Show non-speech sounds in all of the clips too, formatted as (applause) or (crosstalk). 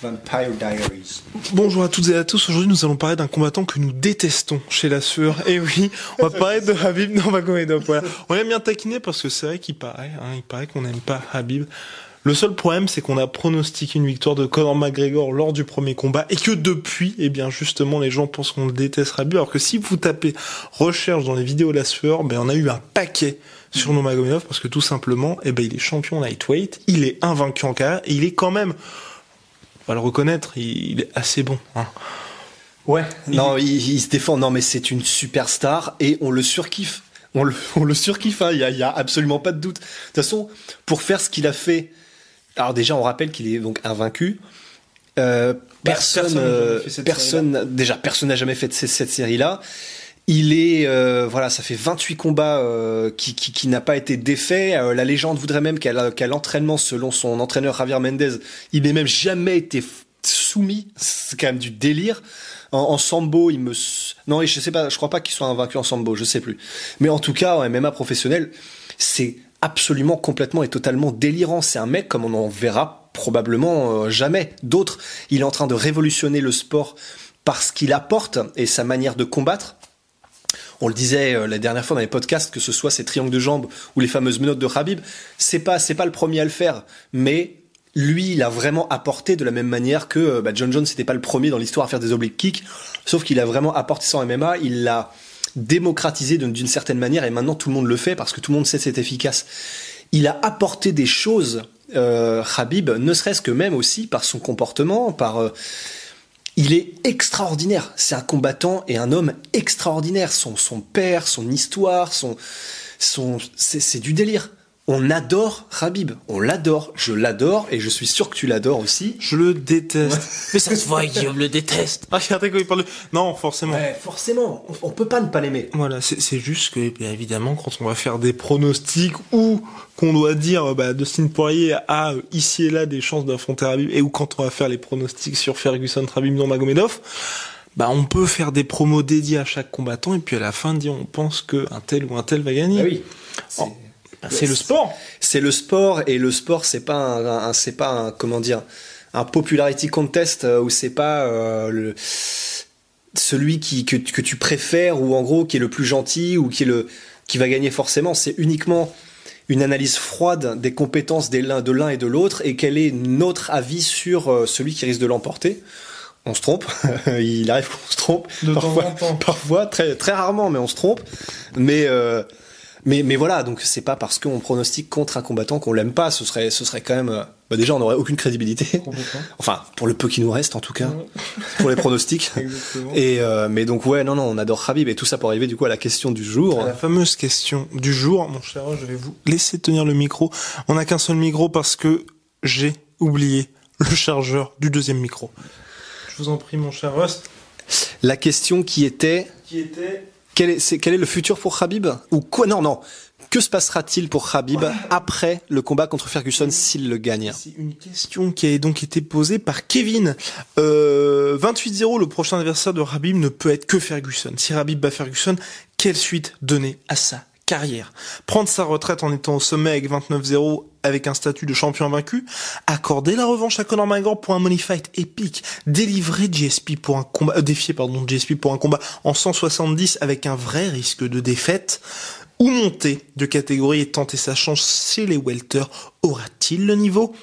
Vampire Diaries. Bonjour à toutes et à tous. Aujourd'hui, nous allons parler d'un combattant que nous détestons chez la sueur. Et oui, on va parler de Habib Nurmagomedov. Voilà. On aime bien taquiner parce que c'est vrai qu'il paraît, hein, il paraît qu'on n'aime pas Habib. Le seul problème, c'est qu'on a pronostiqué une victoire de Conor McGregor lors du premier combat et que depuis, eh bien, justement, les gens pensent qu'on le déteste Habib. Alors que si vous tapez recherche dans les vidéos de la sueur, ben, on a eu un paquet sur Nurmagomedov parce que tout simplement, eh ben, il est champion lightweight, il est invaincu en carrière et il est quand même va le reconnaître, il, est assez bon. Hein. Ouais. Non, il, se défend. Non, mais c'est une superstar et on le surkiffe. On le, (laughs) on le surkiffe. Hein. Il y, a, absolument pas de doute. De toute façon, pour faire ce qu'il a fait, alors déjà, on rappelle qu'il est donc invaincu. Euh, bah, personne, euh, personne, déjà, personne n'a jamais fait cette, cette série-là. Il est, euh, voilà, ça fait 28 combats euh, qui, qui, qui n'a pas été défait. Euh, la légende voudrait même qu'à l'entraînement, selon son entraîneur Javier Mendez, il n'ait même jamais été soumis. C'est quand même du délire. En, sambo, il me, non, je sais pas, je crois pas qu'il soit invaincu en sambo, je sais plus. Mais en tout cas, en MMA professionnel, c'est absolument complètement et totalement délirant. C'est un mec comme on en verra probablement jamais d'autres. Il est en train de révolutionner le sport parce qu'il apporte et sa manière de combattre on le disait euh, la dernière fois dans les podcasts, que ce soit ces triangles de jambes ou les fameuses menottes de Khabib, c'est pas c'est pas le premier à le faire, mais lui, il a vraiment apporté de la même manière que euh, bah, John Jones n'était pas le premier dans l'histoire à faire des oblique kicks, sauf qu'il a vraiment apporté en MMA, il l'a démocratisé d'une certaine manière et maintenant tout le monde le fait parce que tout le monde sait que c'est efficace. Il a apporté des choses, euh, Khabib, ne serait-ce que même aussi par son comportement, par euh, il est extraordinaire. C'est un combattant et un homme extraordinaire. Son, père, son histoire, son, son, c'est du délire. On adore Rabib, on l'adore, je l'adore et je suis sûr que tu l'adores aussi. Je le déteste. (laughs) Mais ça se voit, Guillaume le déteste. Ah, regardez il parle. Non, forcément. forcément, on, peut pas ne pas l'aimer. Voilà, c'est juste que, bien évidemment, quand on va faire des pronostics ou qu'on doit dire, bah, Dustin Poirier a euh, ici et là des chances d'affronter Rabib et ou quand on va faire les pronostics sur Ferguson, Rabib, non Magomedov, bah, on peut faire des promos dédiés à chaque combattant et puis à la fin dire on pense que un tel ou un tel va gagner. Ah oui. Ah, c'est le sport. C'est le sport et le sport c'est pas un, c'est pas un comment dire un popularity contest euh, où c'est pas euh, le celui qui que, que, tu préfères ou en gros qui est le plus gentil ou qui est le qui va gagner forcément. C'est uniquement une analyse froide des compétences des l'un de l'un et de l'autre et quel est notre avis sur euh, celui qui risque de l'emporter. On se trompe, (laughs) il arrive qu'on se trompe parfois, parfois très très rarement, mais on se trompe. Mais euh, mais, mais voilà, donc c'est pas parce qu'on pronostique contre un combattant qu'on l'aime pas. Ce serait, ce serait quand même. Euh, bah déjà, on n'aurait aucune crédibilité. (laughs) enfin, pour le peu qui nous reste, en tout cas, pour les pronostics. (laughs) et euh, mais donc ouais, non, non, on adore Khabib et tout ça pour arriver du coup à la question du jour. la fameuse question du jour, mon cher, je vais vous laisser tenir le micro. On n'a qu'un seul micro parce que j'ai oublié le chargeur du deuxième micro. Je vous en prie, mon cher Rust. La question qui était. Qui était quel est, quel est le futur pour Khabib Ou quoi Non, non. Que se passera-t-il pour Khabib après le combat contre Ferguson s'il le gagne C'est une question qui a donc été posée par Kevin. Euh, 28-0, le prochain adversaire de Khabib ne peut être que Ferguson. Si Khabib bat Ferguson, quelle suite donner à ça? Carrière. Prendre sa retraite en étant au sommet avec 29-0 avec un statut de champion vaincu, accorder la revanche à Conor McGregor pour un money fight épique, délivrer GSP pour un combat, euh, défier pardon GSP pour un combat en 170 avec un vrai risque de défaite, ou monter de catégorie et tenter sa chance chez les welter, aura-t-il le niveau?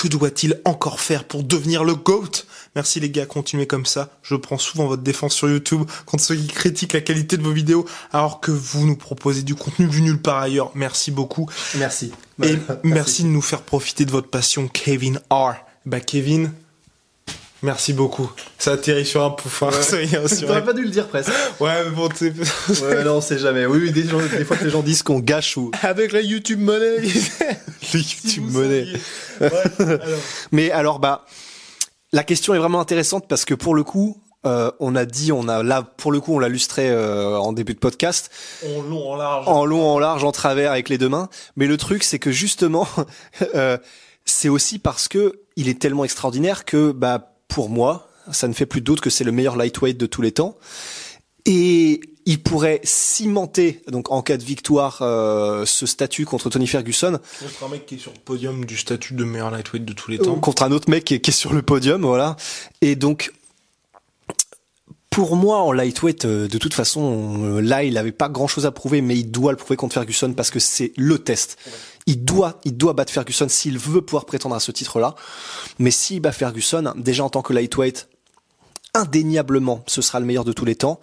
Que doit-il encore faire pour devenir le GOAT? Merci les gars, continuez comme ça. Je prends souvent votre défense sur YouTube contre ceux qui critiquent la qualité de vos vidéos alors que vous nous proposez du contenu vu nulle part ailleurs. Merci beaucoup. Merci. Et (laughs) merci. de nous faire profiter de votre passion, Kevin R. Bah Kevin, Merci beaucoup. Ça atterrit sur un pouf. Hein, (laughs) T'aurais pas dû le dire presque. Ouais, mais bon, tu Ouais, non, on sait jamais. Oui, oui, des, gens- des fois que les gens disent qu'on gâche ou. Avec la YouTube Money. (laughs) (laughs) Le YouTube alors. (laughs) Mais alors, bah, la question est vraiment intéressante parce que pour le coup, euh, on a dit, on a là, pour le coup, on l'a lustré euh, en début de podcast, En long, en large. en long, en large, en travers, avec les deux mains. Mais le truc, c'est que justement, (laughs) euh, c'est aussi parce que il est tellement extraordinaire que, bah, pour moi, ça ne fait plus doute que c'est le meilleur lightweight de tous les temps. Et il pourrait cimenter, donc en cas de victoire, euh, ce statut contre Tony Ferguson Contre un mec qui est sur le podium du statut de meilleur lightweight de tous les temps. contre un autre mec qui est, qui est sur le podium, voilà. Et donc, pour moi, en lightweight, euh, de toute façon, euh, là, il avait pas grand chose à prouver, mais il doit le prouver contre Ferguson parce que c'est le test. Il doit, il doit battre Ferguson s'il veut pouvoir prétendre à ce titre-là. Mais s'il bat Ferguson, déjà en tant que lightweight, indéniablement, ce sera le meilleur de tous les temps.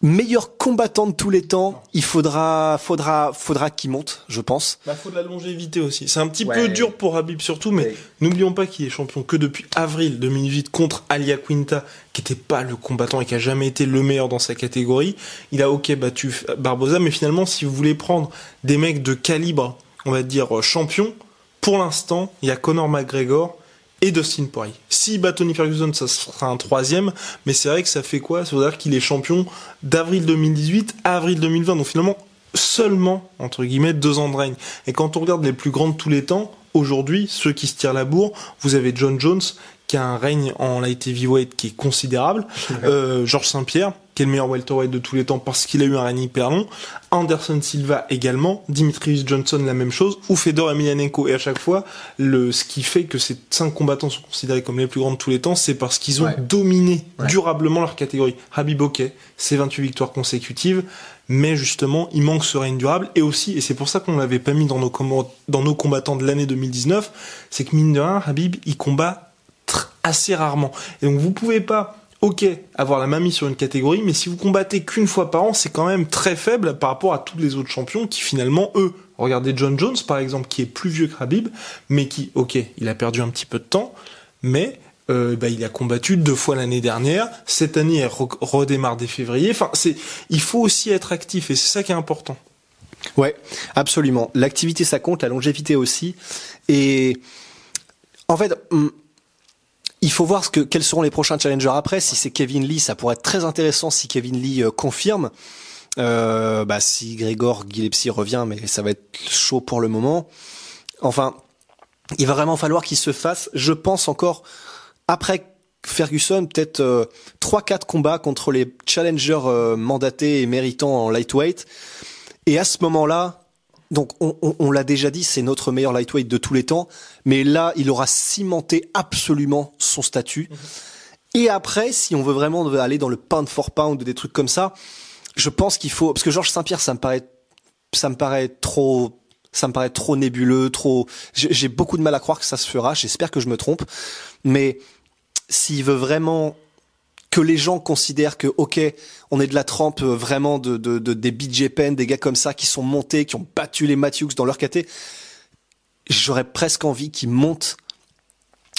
Meilleur combattant de tous les temps, il faudra, faudra, faudra qu'il monte, je pense. Bah, faut de la longévité aussi. C'est un petit Ouais. peu dur pour Habib surtout, mais Ouais. n'oublions pas qu'il est champion que depuis avril 2008 contre Alia Quinta, qui était pas le combattant et qui a jamais été le meilleur dans sa catégorie. Il a ok battu Barboza, mais finalement, si vous voulez prendre des mecs de calibre, on va dire champion, pour l'instant, il y a Conor McGregor et Dustin Poirier. S'il bat Tony Ferguson, ça sera un troisième, mais c'est vrai que ça fait quoi? Ça veut dire qu'il est champion d'avril 2018 à avril 2020, donc finalement seulement, entre guillemets, deux ans de règne. Et quand on regarde les plus grands de tous les temps, aujourd'hui, ceux qui se tirent la bourre, vous avez John Jones, qui a un règne en light heavyweight qui est considérable, euh, Georges Saint-Pierre, qui est le meilleur welterweight de tous les temps parce qu'il a eu un règne hyper long, Anderson Silva également, Dimitrius Johnson la même chose, ou Fedor Emelianenko. Et à chaque fois, le, ce qui fait que ces cinq combattants sont considérés comme les plus grands de tous les temps, c'est parce qu'ils ont Ouais. dominé Ouais. durablement leur catégorie. Habib ok, c'est 28 victoires consécutives, mais justement, il manque ce règne durable. Et aussi, et c'est pour ça qu'on l'avait pas mis dans nos, dans nos combattants de l'année 2019, c'est que mine de rien, Habib, il combat assez rarement. Et donc vous pouvez pas, ok, avoir la main mise sur une catégorie, mais si vous combattez qu'une fois par an, c'est quand même très faible par rapport à tous les autres champions qui finalement, eux, regardez John Jones par exemple, qui est plus vieux que Habib, mais qui, ok, il a perdu un petit peu de temps, mais euh, bah, il a combattu deux fois l'année dernière. Cette année, elle re- redémarre dès février. Enfin, c'est, il faut aussi être actif et c'est ça qui est important. Ouais, absolument. L'activité, ça compte, la longévité aussi. Et en fait, hum, il faut voir ce que, quels seront les prochains challengers après. Si c'est Kevin Lee, ça pourrait être très intéressant si Kevin Lee euh, confirme. Euh, bah, si Grégor Gillespie revient, mais ça va être chaud pour le moment. Enfin, il va vraiment falloir qu'il se fasse, je pense encore, après Ferguson, peut-être euh, 3-4 combats contre les challengers euh, mandatés et méritants en lightweight. Et à ce moment-là, donc on, l'a déjà dit, c'est notre meilleur lightweight de tous les temps, mais là, il aura cimenté absolument son statut. Et après, si on veut vraiment aller dans le pound for pound, des trucs comme ça, je pense qu'il faut, parce que Georges Saint-Pierre, ça me paraît, ça me paraît trop, ça me paraît trop nébuleux, trop, j'ai beaucoup de mal à croire que ça se fera, j'espère que je me trompe, mais s'il veut vraiment que les gens considèrent que ok on est de la trempe euh, vraiment de, de, de des BJ Penn des gars comme ça qui sont montés qui ont battu les Matthews dans leur caté j'aurais presque envie qu'ils montent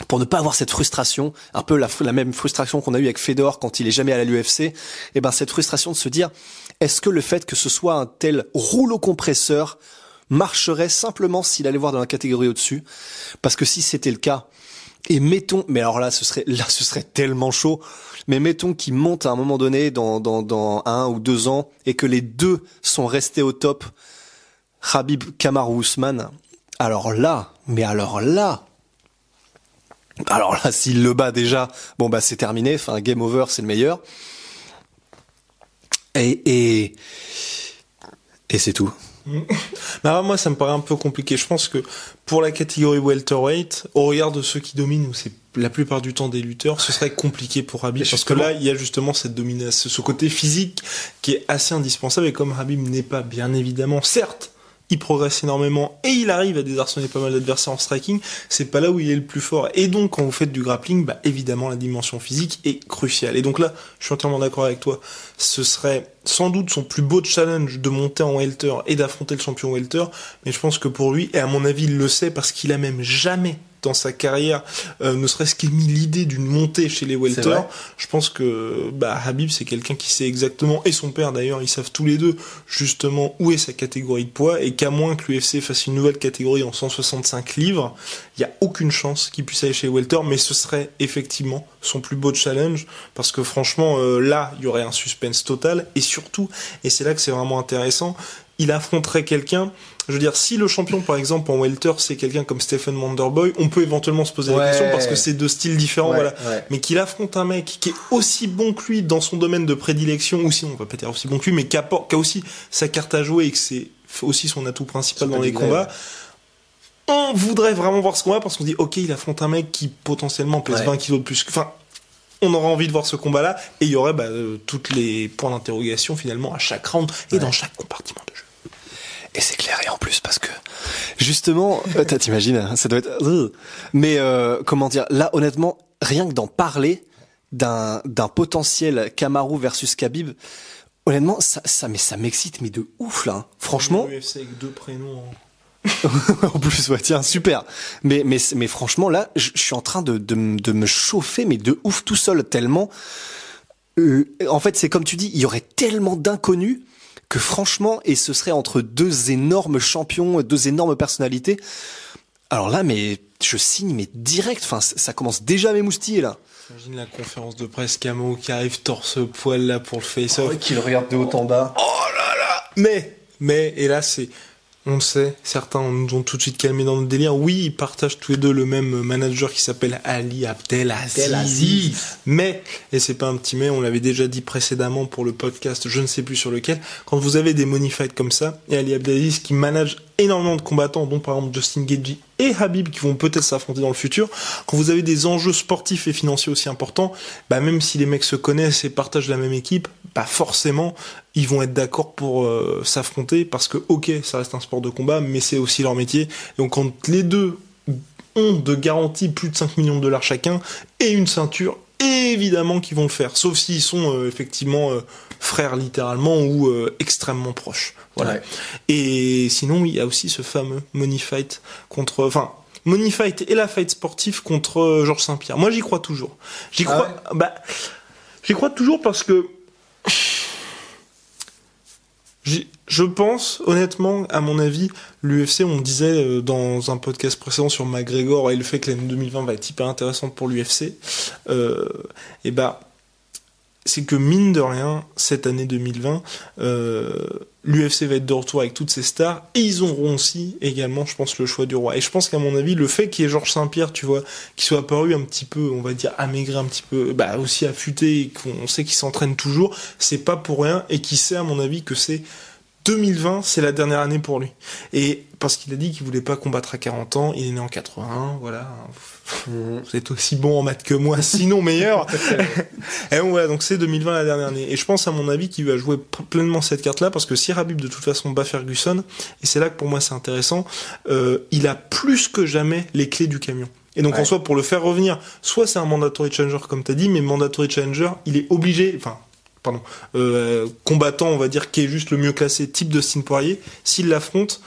pour ne pas avoir cette frustration, un peu la, la même frustration qu'on a eu avec Fedor quand il est jamais à l'UFC, et ben cette frustration de se dire est-ce que le fait que ce soit un tel rouleau compresseur marcherait simplement s'il allait voir dans la catégorie au-dessus? Parce que si c'était le cas, et mettons, mais alors là, ce serait, là, ce serait tellement chaud. Mais mettons qu'il monte à un moment donné dans, dans, un ou deux ans et que les deux sont restés au top. Habib Kamaru Usman. Alors là, mais alors là, alors là, s'il le bat déjà, bon bah c'est terminé. Enfin, game over, c'est le meilleur. Et et et c'est tout. Bah, moi, ça me paraît un peu compliqué. Je pense que pour la catégorie welterweight, au regard de ceux qui dominent, où c'est la plupart du temps des lutteurs, ce serait compliqué pour Habib. Parce que là, il y a justement cette domination, ce côté physique qui est assez indispensable. Et comme Habib n'est pas, bien évidemment, certes, il progresse énormément et il arrive à désarçonner pas mal d'adversaires en striking, c'est pas là où il est le plus fort. Et donc, quand vous faites du grappling, bah, évidemment, la dimension physique est cruciale. Et donc là, je suis entièrement d'accord avec toi. Ce serait sans doute son plus beau challenge de monter en welter et d'affronter le champion welter. Mais je pense que pour lui, et à mon avis, il le sait parce qu'il a même jamais dans sa carrière, euh, ne serait-ce qu'émis l'idée d'une montée chez les welter, je pense que bah, Habib c'est quelqu'un qui sait exactement, et son père d'ailleurs, ils savent tous les deux justement où est sa catégorie de poids, et qu'à moins que l'UFC fasse une nouvelle catégorie en 165 livres, il y a aucune chance qu'il puisse aller chez les welter, mais ce serait effectivement son plus beau challenge, parce que franchement euh, là, il y aurait un suspense total, et surtout, et c'est là que c'est vraiment intéressant, il affronterait quelqu'un je veux dire, si le champion, par exemple, en welter, c'est quelqu'un comme Stephen Wonderboy, on peut éventuellement se poser la question parce que c'est deux styles différents, voilà. Mais qu'il affronte un mec qui est aussi bon que lui dans son domaine de prédilection, ou sinon on va pas dire aussi bon que lui, mais qui a, aussi sa carte à jouer et que c'est aussi son atout principal dans les combats. On voudrait vraiment voir ce combat parce qu'on dit, ok, il affronte un mec qui potentiellement pèse 20 kilos de plus. Enfin, on aura envie de voir ce combat-là et il y aurait bah, euh, toutes les points d'interrogation finalement à chaque round et dans chaque compartiment de jeu. Et c'est clair, et en plus, parce que, justement, (laughs) euh, t'imagines, hein, ça doit être... Euh, mais euh, comment dire, là, honnêtement, rien que d'en parler d'un d'un potentiel Kamaru versus Khabib, honnêtement, ça, ça, mais ça m'excite, mais de ouf, là. Hein. Franchement... UFC avec deux prénoms... (laughs) en plus, ouais, tiens, super. Mais, mais, mais franchement, là, je suis en train de, de, de me chauffer, mais de ouf tout seul, tellement... en fait, c'est comme tu dis, il y aurait tellement d'inconnus que franchement, et ce serait entre deux énormes champions, deux énormes personnalités. Alors là, mais je signe, mais direct. Enfin, ça commence déjà à m'émoustiller là. J'imagine la conférence de presse Camo qui arrive torse poil là pour le face-off. Oh, qui le regarde de haut en bas. Oh là là Mais, mais, et là c'est, on le sait, certains nous ont tout de suite calmé dans notre délire. Oui, ils partagent tous les deux le même manager qui s'appelle Ali Abdelaziz. Mais, et c'est pas un petit mais, on l'avait déjà dit précédemment pour le podcast, je ne sais plus sur lequel, quand vous avez des money fights comme ça, et Ali Abdelaziz qui manage énormément de combattants, dont par exemple Justin Gagey et Habib qui vont peut-être s'affronter dans le futur, quand vous avez des enjeux sportifs et financiers aussi importants, bah même si les mecs se connaissent et partagent la même équipe, bah forcément ils vont être d'accord pour euh, s'affronter parce que ok ça reste un sport de combat mais c'est aussi leur métier. Donc quand les deux ont de garantie plus de 5 millions de dollars chacun et une ceinture, évidemment qu'ils vont le faire, sauf s'ils sont euh, effectivement euh, frères littéralement ou extrêmement proches. Voilà. Et sinon, il y a aussi ce fameux money fight contre, enfin, money fight et la fight sportive contre Georges Saint-Pierre. Moi, j'y crois toujours. J'y ah crois, bah, j'y crois toujours parce que je pense, honnêtement, à mon avis, l'UFC, on disait euh, dans un podcast précédent sur McGregor et le fait que l'année 2020 va être hyper intéressante pour l'UFC, euh, et bah, c'est que mine de rien, cette année 2020, euh, l'UFC va être de retour avec toutes ses stars et ils auront aussi également, je pense, le choix du roi. Et je pense qu'à mon avis, le fait qu'il y ait Georges Saint-Pierre, tu vois, qui soit apparu un petit peu, on va dire, amaigri un petit peu, bah aussi affûté et qu'on sait qu'il s'entraîne toujours, c'est pas pour rien et qui sait, à mon avis, que c'est 2020, c'est la dernière année pour lui. Et parce qu'il a dit qu'il voulait pas combattre à 40 ans, il est né en 81, voilà. Mhm. Vous êtes aussi bon en maths que moi, (laughs) sinon meilleur. (laughs) et donc voilà, donc c'est 2020 la dernière année. Et je pense à mon avis qu'il va jouer pleinement cette carte-là parce que si Rabib de toute façon bat Ferguson, et c'est là que pour moi c'est intéressant, euh, il a plus que jamais les clés du camion. Et donc en soi, pour le faire revenir, soit c'est un mandatory challenger comme tu as dit, mais mandatory challenger, il est obligé, enfin pardon, euh, combattant, on va dire, qui est juste le mieux classé, type de Poirier, s'il l'affronte,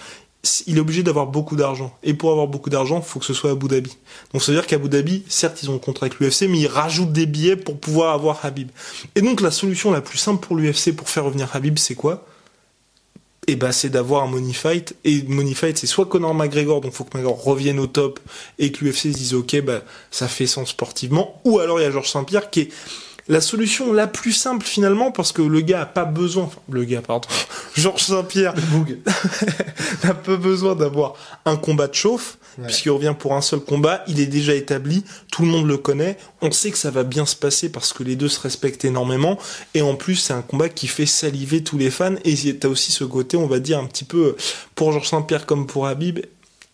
il est obligé d'avoir beaucoup d'argent. Et pour avoir beaucoup d'argent, il faut que ce soit à Abu Dhabi. Donc ça veut dire qu'à Abu Dhabi, certes, ils ont le contrat avec l'UFC, mais ils rajoutent des billets pour pouvoir avoir Habib. Et donc la solution la plus simple pour l'UFC pour faire revenir Habib, c'est quoi? Et eh ben c'est d'avoir un money fight et money fight c'est soit Conor McGregor donc faut que McGregor revienne au top et que l'UFC se dise ok bah ça fait sens sportivement ou alors il y a Georges Saint-Pierre qui est la solution la plus simple finalement parce que le gars a pas besoin enfin, le gars pardon (laughs) Georges Saint-Pierre (laughs) n'a pas besoin d'avoir un combat de chauffe puisqu'il revient pour un seul combat il est déjà établi tout le monde le connaît on sait que ça va bien se passer parce que les deux se respectent énormément et en plus c'est un combat qui fait saliver tous les fans et t'as aussi ce côté on va dire un petit peu pour Georges Saint-Pierre comme pour Habib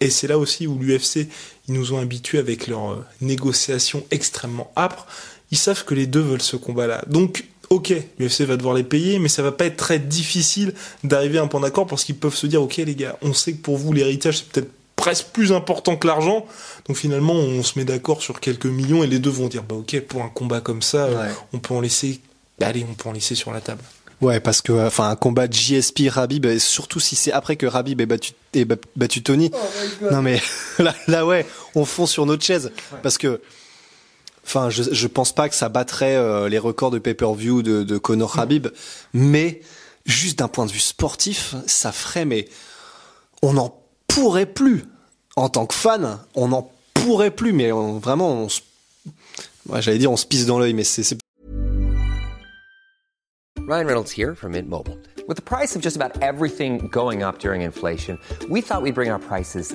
et c'est là aussi où l'UFC ils nous ont habitués avec leurs euh, négociations extrêmement âpres ils savent que les deux veulent ce combat-là. Donc, ok, l'UFC va devoir les payer, mais ça va pas être très difficile d'arriver à un point d'accord parce qu'ils peuvent se dire, ok les gars, on sait que pour vous l'héritage c'est peut-être presque plus important que l'argent, donc finalement on se met d'accord sur quelques millions et les deux vont dire, bah ok, pour un combat comme ça, on peut en laisser, allez, on peut en laisser sur la table. Ouais, parce que enfin un combat de JSP Rabib, surtout si c'est après que Rabib ait battu, ait battu Tony. Oh non mais (laughs) là, là ouais, on fond sur notre chaise parce que enfin je je pense pas que ça battrait euh, les records de pay-per-view de, de Conor Habib, mais juste d'un point de vue sportif, ça ferait mais on n'en pourrait plus en tant que fan, on n'en pourrait plus mais vraiment on se ouais, j'allais dire on se pisse dans l'œil mais c'est Ryan Reynolds here from Mint Mobile. With the price of just about everything going up during inflation, we thought we'd bring our prices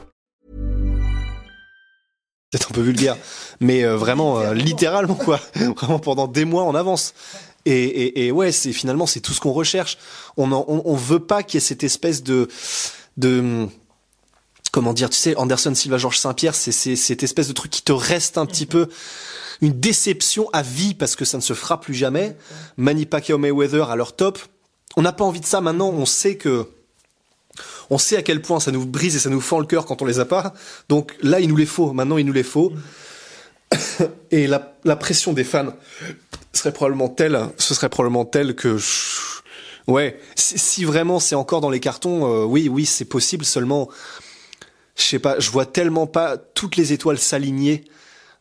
peut-être un peu vulgaire, mais euh, vraiment euh, littéralement quoi, (laughs) vraiment pendant des mois en avance. Et, et, et ouais, c'est finalement c'est tout ce qu'on recherche. On, en, on, on veut pas qu'il y ait cette espèce de de comment dire, tu sais, Anderson Silva, Georges Saint-Pierre, c'est cette espèce de truc qui te reste un petit peu une déception à vie parce que ça ne se fera plus jamais. Manny Pacquiao Mayweather à leur top. On n'a pas envie de ça maintenant. On sait que on sait à quel point ça nous brise et ça nous fend le cœur quand on les a pas. Donc là, il nous les faut. Maintenant, il nous les faut. et la, la, pression des fans serait probablement telle, ce serait probablement telle que, ouais, si, vraiment c'est encore dans les cartons, euh, oui, oui, c'est possible. Seulement, je sais pas, je vois tellement pas toutes les étoiles s'aligner.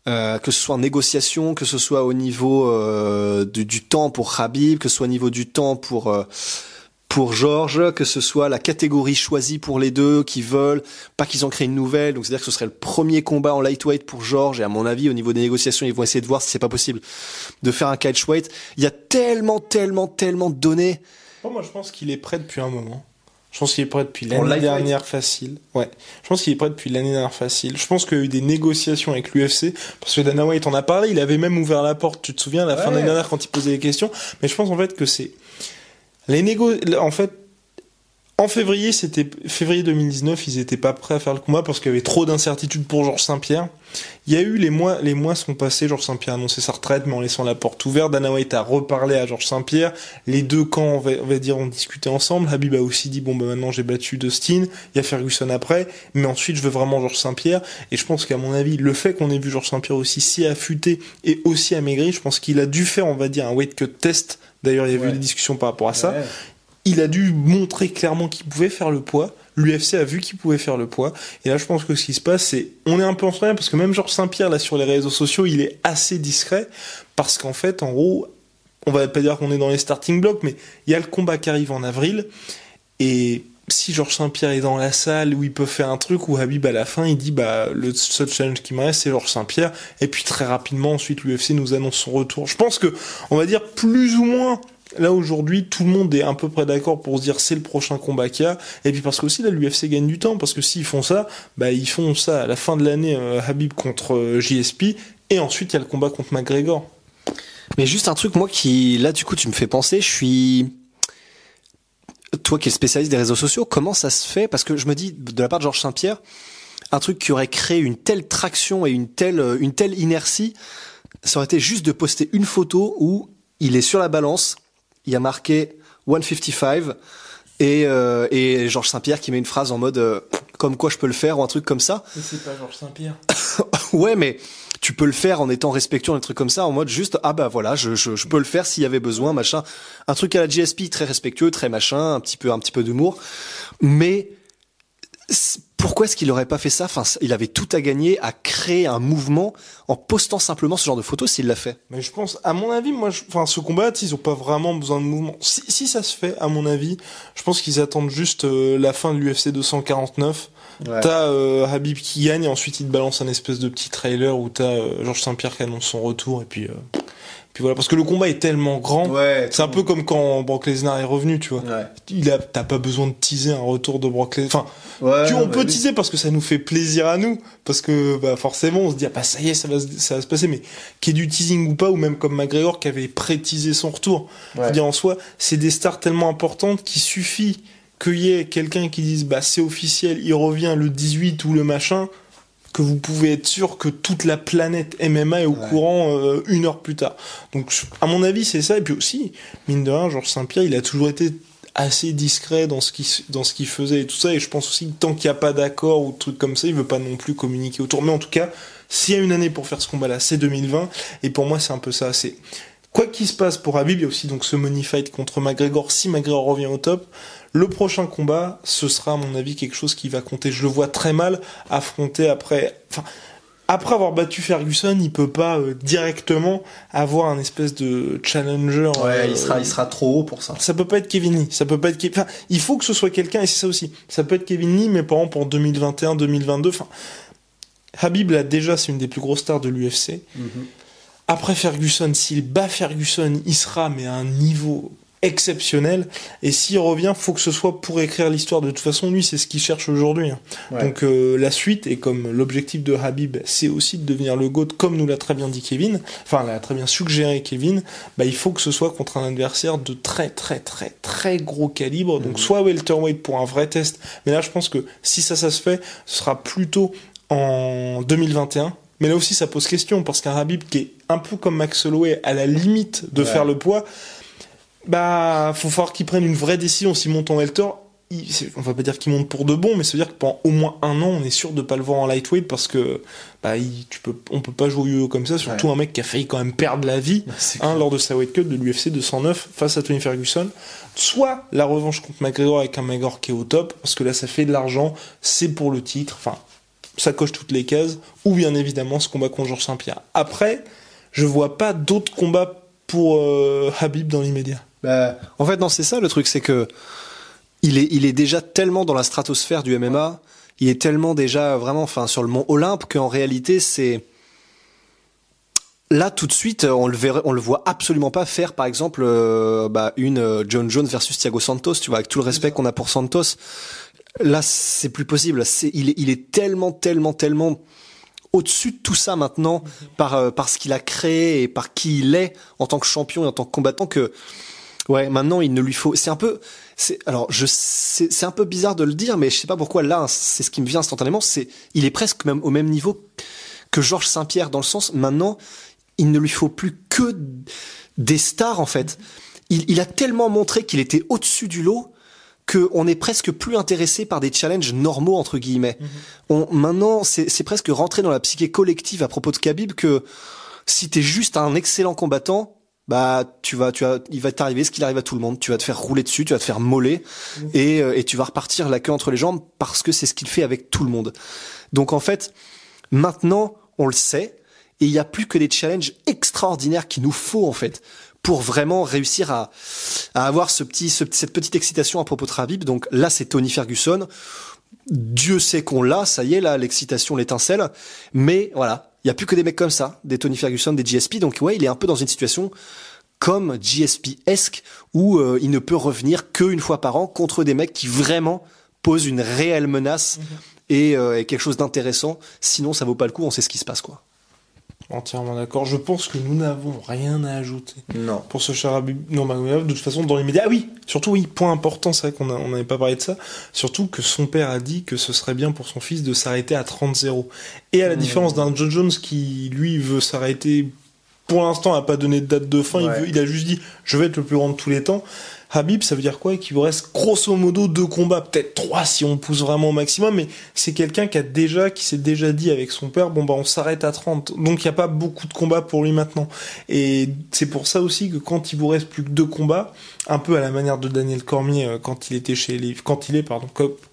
Euh, que ce soit en négociation, que ce soit au niveau euh, du, du, temps pour Habib, que ce soit au niveau du temps pour pour Georges, que ce soit la catégorie choisie pour les deux qui veulent, pas qu'ils en créent une nouvelle. Donc c'est-à-dire que ce serait le premier combat en lightweight pour Georges. Et à mon avis, au niveau des négociations, ils vont essayer de voir si c'est pas possible de faire un catchweight. Il y a tellement, tellement, tellement de données. moi, je pense qu'il est prêt depuis un moment. Je pense qu'il est prêt depuis l'année dernière facile. Ouais. Je pense qu'il est prêt depuis l'année dernière facile. Je pense qu'il y a eu des négociations avec l'UFC. Parce que Dana White en a parlé. Il avait même ouvert la porte. Tu te souviens, à la fin de l'année dernière quand il posait des questions. Mais je pense en fait que c'est, les négo en fait, en février, c'était février 2019, ils étaient pas prêts à faire le combat parce qu'il y avait trop d'incertitudes pour Georges Saint-Pierre. Il y a eu les mois, les mois sont passés. Georges Saint-Pierre a annoncé sa retraite, mais en laissant la porte ouverte. Dana White a reparlé à Georges Saint-Pierre. Les deux camps, on va, on va, dire, ont discuté ensemble. Habib a aussi dit bon bah maintenant j'ai battu Dustin. Il y a Ferguson après, mais ensuite je veux vraiment Georges Saint-Pierre. Et je pense qu'à mon avis, le fait qu'on ait vu Georges Saint-Pierre aussi si affûté et aussi amaigri, je pense qu'il a dû faire, on va dire, un weight cut test. D'ailleurs, il y a eu des discussions par rapport à ça. Ouais il a dû montrer clairement qu'il pouvait faire le poids. L'UFC a vu qu'il pouvait faire le poids. Et là, je pense que ce qui se passe, c'est, on est un peu en train parce que même Georges Saint-Pierre, là, sur les réseaux sociaux, il est assez discret, parce qu'en fait, en gros, on va pas dire qu'on est dans les starting blocks, mais il y a le combat qui arrive en avril, et si Georges Saint-Pierre est dans la salle où il peut faire un truc où Habib à la fin il dit bah le seul challenge qui me reste c'est Georges Saint-Pierre et puis très rapidement ensuite l'UFC nous annonce son retour. Je pense que on va dire plus ou moins Là aujourd'hui, tout le monde est à peu près d'accord pour se dire c'est le prochain combat qu'il y a. Et puis parce que aussi là, l'UFC gagne du temps parce que s'ils font ça, bah ils font ça à la fin de l'année euh, Habib contre euh, JSP et ensuite il y a le combat contre McGregor. Mais juste un truc moi qui là du coup tu me fais penser, je suis toi qui es spécialiste des réseaux sociaux, comment ça se fait? Parce que je me dis de la part de Georges Saint-Pierre, un truc qui aurait créé une telle traction et une telle euh, une telle inertie, ça aurait été juste de poster une photo où il est sur la balance il y a marqué 155 et, euh, et Georges Saint-Pierre qui met une phrase en mode euh, comme quoi je peux le faire ou un truc comme ça. Mais c'est pas Georges Saint-Pierre. (laughs) ouais, mais tu peux le faire en étant respectueux, un truc comme ça, en mode juste ah bah voilà, je, je, je peux le faire s'il y avait besoin, machin. Un truc à la GSP très respectueux, très machin, un petit peu un petit peu d'humour, mais pourquoi est-ce qu'il aurait pas fait ça? Enfin, il avait tout à gagner à créer un mouvement en postant simplement ce genre de photos s'il l'a fait. Mais je pense, à mon avis, moi, je, enfin, ce combat, ils ont pas vraiment besoin de mouvement. Si, si ça se fait, à mon avis, je pense qu'ils attendent juste euh, la fin de l'UFC 249. Ouais. T'as euh, Habib qui gagne et ensuite il te balance un espèce de petit trailer où t'as euh, Georges Saint-Pierre qui annonce son retour et puis euh, puis voilà, parce que le combat est tellement grand. Ouais, c'est un peu comme quand Brock Lesnar est revenu, tu vois. Ouais. Il a, t'as pas besoin de teaser un retour de Brock Lesnar. Enfin, ouais, tu, on peut oui. teaser parce que ça nous fait plaisir à nous, parce que bah forcément on se dit ah bah ça y est, ça va, ça va se passer. Mais qu'il y ait du teasing ou pas, ou même comme McGregor qui avait pré-teasé son retour. Je veux dire en soi, c'est des stars tellement importantes qu'il suffit qu'il y ait quelqu'un qui dise bah c'est officiel, il revient le 18 ou le machin que vous pouvez être sûr que toute la planète MMA est au courant euh, une heure plus tard. Donc, à mon avis, c'est ça. Et puis aussi, mine de rien, Georges Saint-Pierre, il a toujours été assez discret dans ce qu'il dans ce qu'il faisait et tout ça. Et je pense aussi que tant qu'il n'y a pas d'accord ou de trucs comme ça, il veut pas non plus communiquer autour. Mais en tout cas, s'il y a une année pour faire ce combat-là, c'est 2020. Et pour moi, c'est un peu ça. C'est quoi qu'il se passe pour Habib, il y a aussi donc ce money fight contre McGregor. Si McGregor revient au top, le prochain combat, ce sera à mon avis quelque chose qui va compter. Je le vois très mal affronter après. Enfin, après avoir battu Ferguson, il peut pas euh, directement avoir un espèce de challenger. Ouais, il sera, il sera trop haut pour ça. Ça peut pas être Kevin Lee. Ça peut pas être. Enfin, il faut que ce soit quelqu'un et c'est ça aussi. Ça peut être Kevin Lee, mais par exemple en 2021, 2022. Enfin, Habib là déjà, c'est une des plus grosses stars de l'UFC. Mhm. Après Ferguson, s'il bat Ferguson, il sera mais à un niveau exceptionnel. Et s'il revient, faut que ce soit pour écrire l'histoire. De toute façon, lui, c'est ce qu'il cherche aujourd'hui. Hein. Donc euh, la suite, et comme l'objectif de Habib, c'est aussi de devenir le GOAT, comme nous l'a très bien dit Kevin, enfin l'a très bien suggéré Kevin, bah, il faut que ce soit contre un adversaire de très très très très gros calibre. Donc mhm. soit welterweight pour un vrai test, mais là je pense que si ça ça se fait, ce sera plutôt en 2021. Mais là aussi ça pose question, parce qu'un Habib qui est un peu comme Max Holloway à la limite de faire le poids, bah, faut falloir qu'il prenne une vraie décision. S'il monte en welter, on va pas dire qu'il monte pour de bon, mais ça veut dire que pendant au moins un an, on est sûr de pas le voir en lightweight parce que bah, tu peux, on peut pas jouer au comme ça. Surtout un mec qui a failli quand même perdre la vie hein, lors de sa weight cut de l'UFC 209 face à Tony Ferguson. Soit la revanche contre McGregor avec un McGregor qui est au top parce que là ça fait de l'argent, c'est pour le titre. Enfin, ça coche toutes les cases. Ou bien évidemment ce combat contre Georges Saint-Pierre. Après, je vois pas d'autres combats pour euh, Habib dans l'immédiat. Bah, en fait, non, c'est ça le truc, c'est que il est, il est déjà tellement dans la stratosphère du MMA, il est tellement déjà vraiment, enfin, sur le mont Olympe qu'en réalité, c'est là tout de suite, on le verrait, on le voit absolument pas faire, par exemple, euh, bah, une euh, John Jones versus Thiago Santos, tu vois, avec tout le respect qu'on a pour Santos. Là, c'est plus possible. C'est, il est, il est tellement, tellement, tellement au-dessus de tout ça maintenant par euh, par ce qu'il a créé et par qui il est en tant que champion et en tant que combattant que Ouais, maintenant il ne lui faut. C'est un peu. C'est alors je c'est un peu bizarre de le dire, mais je sais pas pourquoi là c'est ce qui me vient instantanément. C'est il est presque même au même niveau que Georges Saint-Pierre dans le sens maintenant il ne lui faut plus que des stars en fait. Il, il a tellement montré qu'il était au-dessus du lot qu'on est presque plus intéressé par des challenges normaux entre guillemets. Mhm. On, maintenant, c'est presque rentré dans la psyché collective à propos de Khabib que si t'es juste un excellent combattant, bah tu vas tu vas il va t'arriver ce qu'il arrive à tout le monde. Tu vas te faire rouler dessus tu vas te faire moller mmh. et, euh, et tu vas repartir la queue entre les jambes parce que c'est ce qu'il fait avec tout le monde. Donc en fait maintenant on le sait et il n'y a plus que des challenges extraordinaires qu'il nous faut en fait pour vraiment réussir à, à avoir ce petit cette petite excitation à propos de Rabib. Donc là c'est Tony Ferguson. Dieu sait qu'on l'a. Ça y est là l'excitation l'étincelle. Mais voilà il y a plus que des mecs comme ça, des Tony Ferguson, des GSP. Donc ouais, il est un peu dans une situation comme GSP-esque où euh, il ne peut revenir qu'une fois par an contre des mecs qui vraiment posent une réelle menace mhm. et, euh, et, quelque chose d'intéressant. Sinon, ça vaut pas le coup. On sait ce qui se passe, quoi. Entièrement d'accord. Je pense que nous n'avons rien à ajouter. Non. Pour ce Charabib. Non, de toute façon, dans les médias. Ah oui! Surtout, oui, point important, c'est vrai qu'on n'avait pas parlé de ça. Surtout que son père a dit que ce serait bien pour son fils de s'arrêter à 30-0. Et à la mmh. différence d'un John Jones qui, lui, veut s'arrêter pour l'instant, n'a pas donné de date de fin. Il, veut, il a juste dit, je vais être le plus grand de tous les temps. Habib, ça veut dire quoi Qu'il vous reste grosso modo deux combats, peut-être trois si on pousse vraiment au maximum, mais c'est quelqu'un qui a déjà, qui s'est déjà dit avec son père, bon bah on s'arrête à 30. Donc il n'y a pas beaucoup de combats pour lui maintenant. Et c'est pour ça aussi que quand il vous reste plus que deux combats, un peu à la manière de Daniel Cormier euh, quand il était chez les, quand il est pardon,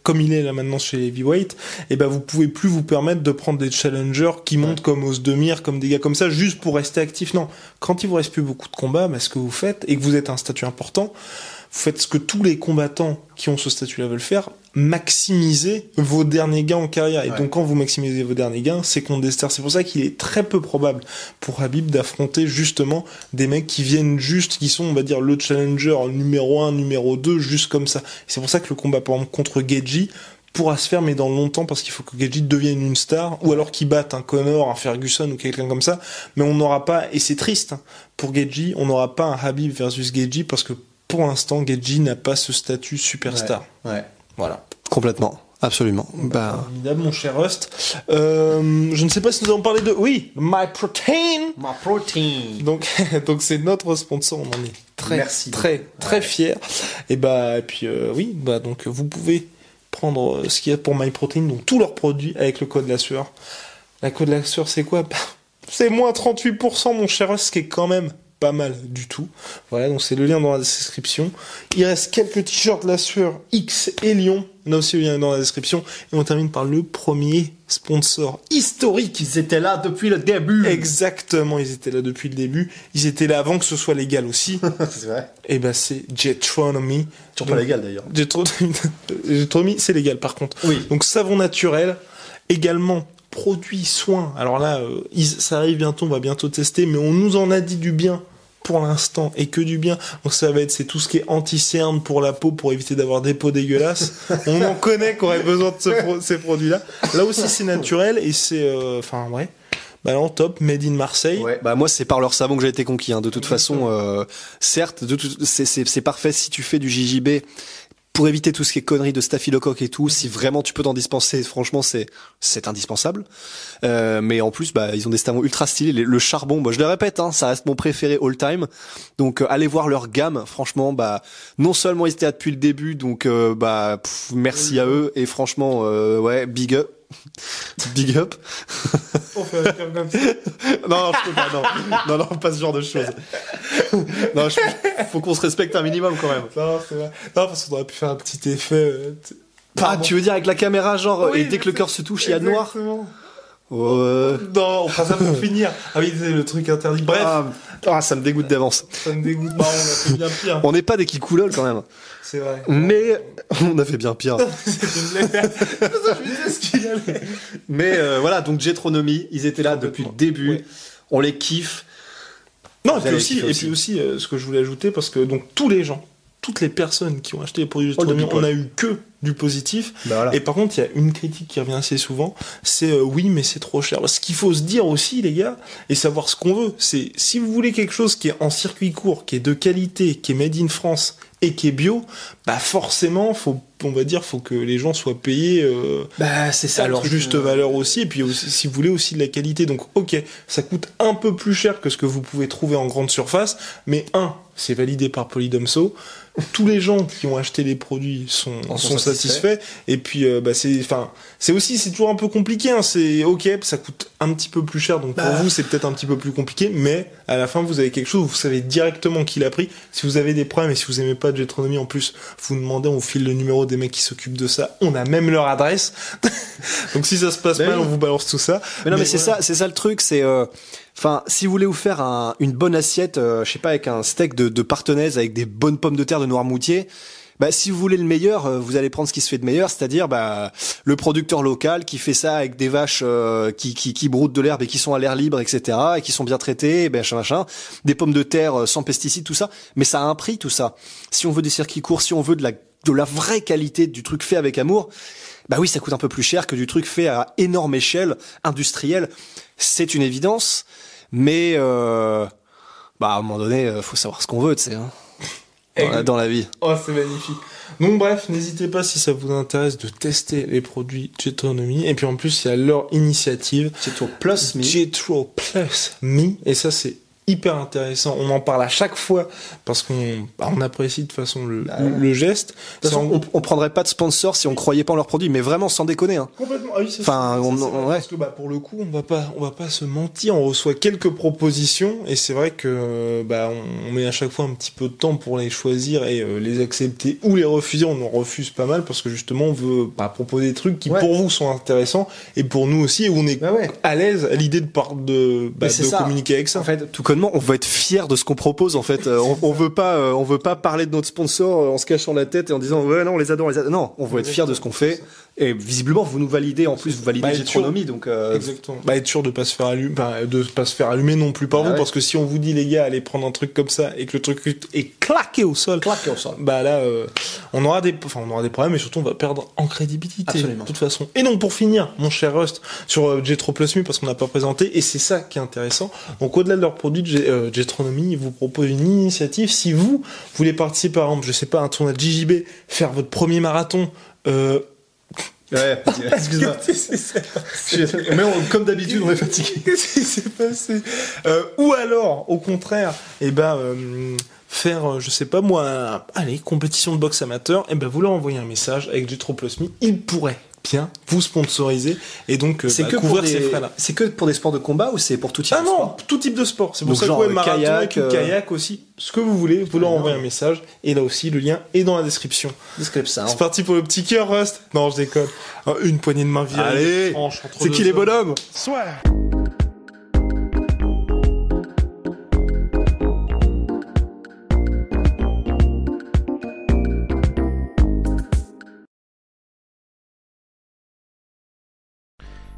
comme, il est là maintenant chez les heavyweight, et eh ben vous pouvez plus vous permettre de prendre des challengers qui montent comme Osdemir, comme des gars comme ça, juste pour rester actif. Non, quand il vous reste plus beaucoup de combats, bah, ce que vous faites et que vous êtes un statut important, vous faites ce que tous les combattants qui ont ce statut-là veulent faire, maximiser vos derniers gains en carrière. Et donc quand vous maximisez vos derniers gains, c'est contre des stars. C'est pour ça qu'il est très peu probable pour Habib d'affronter justement des mecs qui viennent juste, qui sont, on va dire, le challenger numéro 1, numéro 2, juste comme ça. C'est pour ça que le combat, par exemple, contre Geji, pourra se faire mais dans longtemps parce qu'il faut que Geji devienne une star ou alors qu'il batte un Connor, un Ferguson ou quelqu'un comme ça mais on n'aura pas et c'est triste hein, pour Geji on n'aura pas un Habib versus Geji parce que pour l'instant, Geji n'a pas ce statut superstar. Ouais. Voilà. Complètement. Absolument. Bah, Formidable, mon cher Rust. Euh, je ne sais pas si nous avons parlé de... Oui, MyProtein ma protein. Donc, (laughs) donc c'est notre sponsor, on en est très, Merci très, très fiers. Et bah, et puis euh, oui, bah donc vous pouvez prendre euh, ce qu'il y a pour MyProtein, donc tous leurs produits avec le code la sueur. La code la sueur, c'est quoi? Bah, (laughs) C'est moins 38%, mon cher Rust, ce qui est quand même pas mal du tout. Voilà, donc c'est le lien dans la description. Il reste quelques t-shirts la sueur X et Lyon. On a aussi le lien dans la description. Et on termine par le premier sponsor historique Ils étaient là depuis le début. Exactement, ils étaient là depuis le début. Ils étaient là avant que ce soit légal aussi. (laughs) c'est vrai. Et ben c'est Jetronomy. Toujours pas légal d'ailleurs. Jetronomy, (laughs) c'est légal par contre. Oui. Donc savon naturel, également produits soins. Alors là, euh, ça arrive bientôt, on va bientôt tester, mais on nous en a dit du bien pour l'instant et que du bien. Donc ça va être c'est tout ce qui est anti-cerne pour la peau pour éviter d'avoir des peaux dégueulasses. (laughs) on en connaît qu'on aurait besoin de ce pro- (laughs) ces produits-là. Là aussi c'est naturel et c'est euh, enfin ouais. Bah non, top, made in Marseille. Ouais, bah moi c'est par leur savon que j'ai été conquis. Hein. De toute façon, euh, certes, de tout- c'est parfait si tu fais du JJB pour éviter tout ce qui est conneries de staphylocoque et tout. Si vraiment tu peux t'en dispenser, franchement c'est c'est indispensable. Euh, mais en plus, bah ils ont des savons ultra stylés. Le charbon, bah, je le répète, hein, ça reste mon préféré all time. Donc euh, allez voir leur gamme. Franchement, bah non seulement ils étaient là depuis le début, donc euh, bah pff, merci à eux et franchement euh, ouais big up. (laughs) Big up. On fait un câble comme ça. (laughs) Non, non, je peux pas, non. Non, non, pas ce genre de choses. (laughs) Non, je- faut qu'on se respecte un minimum quand même. Non, c'est vrai. Non, parce qu'on aurait pu faire un petit effet. euh, Ah, tu veux dire avec la caméra, genre, Oui, et dès que le cœur se touche, il y a noir Exactement. Ouais. Non, on fera ça pour finir. Ah oui, c'est le truc interdit. Bref, Ah, ah, ça me dégoûte d'avance. ça me dégoûte. Non, on a fait bien pire. On n'est pas des kikoulol quand même. C'est vrai. Mais on a fait bien pire. (laughs) C'est une blague. C'est pour ça que je me disais ce qu'il allait. Mais euh, voilà, donc Jetronomy, ils étaient là depuis le début. Ouais. On les kiffe. Non, et Vous puis aussi, et aussi. puis aussi euh, ce que je voulais ajouter, parce que donc tous les gens, toutes les personnes qui ont acheté les produits de Oh, people. on a eu que du positif. Bah voilà. Et par contre, il y a une critique qui revient assez souvent, c'est euh, oui, mais c'est trop cher. Ce qu'il faut se dire aussi, les gars, et savoir ce qu'on veut, c'est si vous voulez quelque chose qui est en circuit court, qui est de qualité, qui est made in France et qui est bio, bah forcément, faut, on va dire, faut que les gens soient payés euh, Bah, c'est à leur juste valeur aussi, et puis aussi, si vous voulez aussi de la qualité. Donc, ok, ça coûte un peu plus cher que ce que vous pouvez trouver en grande surface, mais un, c'est validé par Polydomso. Tous les gens qui ont acheté les produits sont, sont sont satisfaits. Et puis, euh, bah, c'est, enfin, c'est aussi, c'est toujours un peu compliqué. Hein. C'est ok, ça coûte un petit peu plus cher, donc pour vous, c'est peut-être un petit peu plus compliqué, mais à la fin, vous avez quelque chose, vous savez directement qui l'a pris. Si vous avez des problèmes et si vous aimez pas de Jetronomy, en plus, vous demandez, on vous file le numéro des mecs qui s'occupent de ça. On a même leur adresse. (laughs) donc si ça se passe Ben mal, oui. on vous balance tout ça. Mais non, mais, c'est voilà. ça, c'est ça le truc, c'est, euh, enfin, si vous voulez vous faire un- une bonne assiette, euh, je sais pas, avec un steak de, de partenaise, avec des bonnes pommes de terre de Noirmoutier, bah, si vous voulez le meilleur, euh, vous allez prendre ce qui se fait de meilleur, c'est-à-dire, bah, le producteur local qui fait ça avec des vaches euh, qui, qui, qui broutent de l'herbe et qui sont à l'air libre, etc., et qui sont bien traitées, et ben, machin, machin, des pommes de terre euh, sans pesticides, tout ça. Mais ça a un prix, tout ça. Si on veut des circuits courts, si on veut de la, de la vraie qualité, du truc fait avec amour, bah oui, ça coûte un peu plus cher que du truc fait à énorme échelle, industrielle. C'est une évidence, mais euh, bah à un moment donné, euh, faut savoir ce qu'on veut, tu sais, hein, dans, la, dans la vie. Oh, c'est magnifique. Donc bref, n'hésitez pas si ça vous intéresse de tester les produits Jetronomy. Et puis en plus, il y a leur initiative. Jetro Plus Me. Jetro Plus Me. Et ça, c'est hyper intéressant. On en parle à chaque fois parce qu'on bah, on apprécie de toute façon le, le geste. De façon, on, on prendrait pas de sponsor si on croyait pas en leurs produits, mais vraiment sans déconner. Hein. Complètement. Ah oui, ça, Enfin, on- vrai, ouais. Parce que bah, pour le coup, on va pas, on va pas se mentir. On reçoit quelques propositions et c'est vrai que bah on, on met à chaque fois un petit peu de temps pour les choisir et euh, les accepter ou les refuser. On en refuse pas mal parce que justement on veut bah, proposer des trucs qui Ouais. pour vous sont intéressants et pour nous aussi où on est Bah ouais. à l'aise à l'idée de de, bah, de ça. communiquer avec ça. En fait, tout on veut être fier de ce qu'on propose. En fait, Euh, on, on veut pas, euh, on veut pas parler de notre sponsor euh, en se cachant la tête et en disant ouais non, on les adore, on les adore. Non, on veut être fier de ce qu'on fait. Et visiblement, vous nous validez. En plus, vous validez Bah, donc. euh, Exactement. Bah, être sûr de pas se faire allumer, bah, de pas se faire allumer non plus par Ah vous, ouais. parce que si on vous dit les gars, allez prendre un truc comme ça et que le truc est claqué au sol, Claqué au sol. bah là, euh, on aura des, enfin, on aura des problèmes et surtout on va perdre en crédibilité. Absolument. De toute façon. Et donc pour finir, mon cher Rust, sur euh, Jetro Plus Me, parce qu'on n'a pas présenté, et c'est ça qui est intéressant. Donc au-delà de leurs produits, Jet- euh, Jetronomy vous propose une initiative. Si vous voulez participer, par exemple, je sais pas, à un tournoi de JJB, faire votre premier marathon. Euh, Ouais, (laughs) excuse-moi. Mais on- comme d'habitude, on est fatigué. Qu'est-ce qui s'est passé? Euh, Ou alors, au contraire, eh ben, euh, faire, je sais pas moi, allez, compétition de boxe amateur, eh ben, vous leur envoyez un message avec du Me, il pourrait bien vous sponsoriser et donc euh, C'est bah, que, pour couvrir ces des... frais-là. c'est que pour des sports de combat ou c'est pour tout type Ah de non, sport tout type de sport. C'est pour Donc ça que euh, marathon, kayak, euh, kayak aussi, ce que vous voulez, vous leur envoyez un message et là aussi le lien est dans la description. Description, ça. C'est parti pour le petit cœur, Rust. Non, je déconne. Ah, Une poignée de main virée. Allez, c'est qui les hommes. bonhommes? Swag.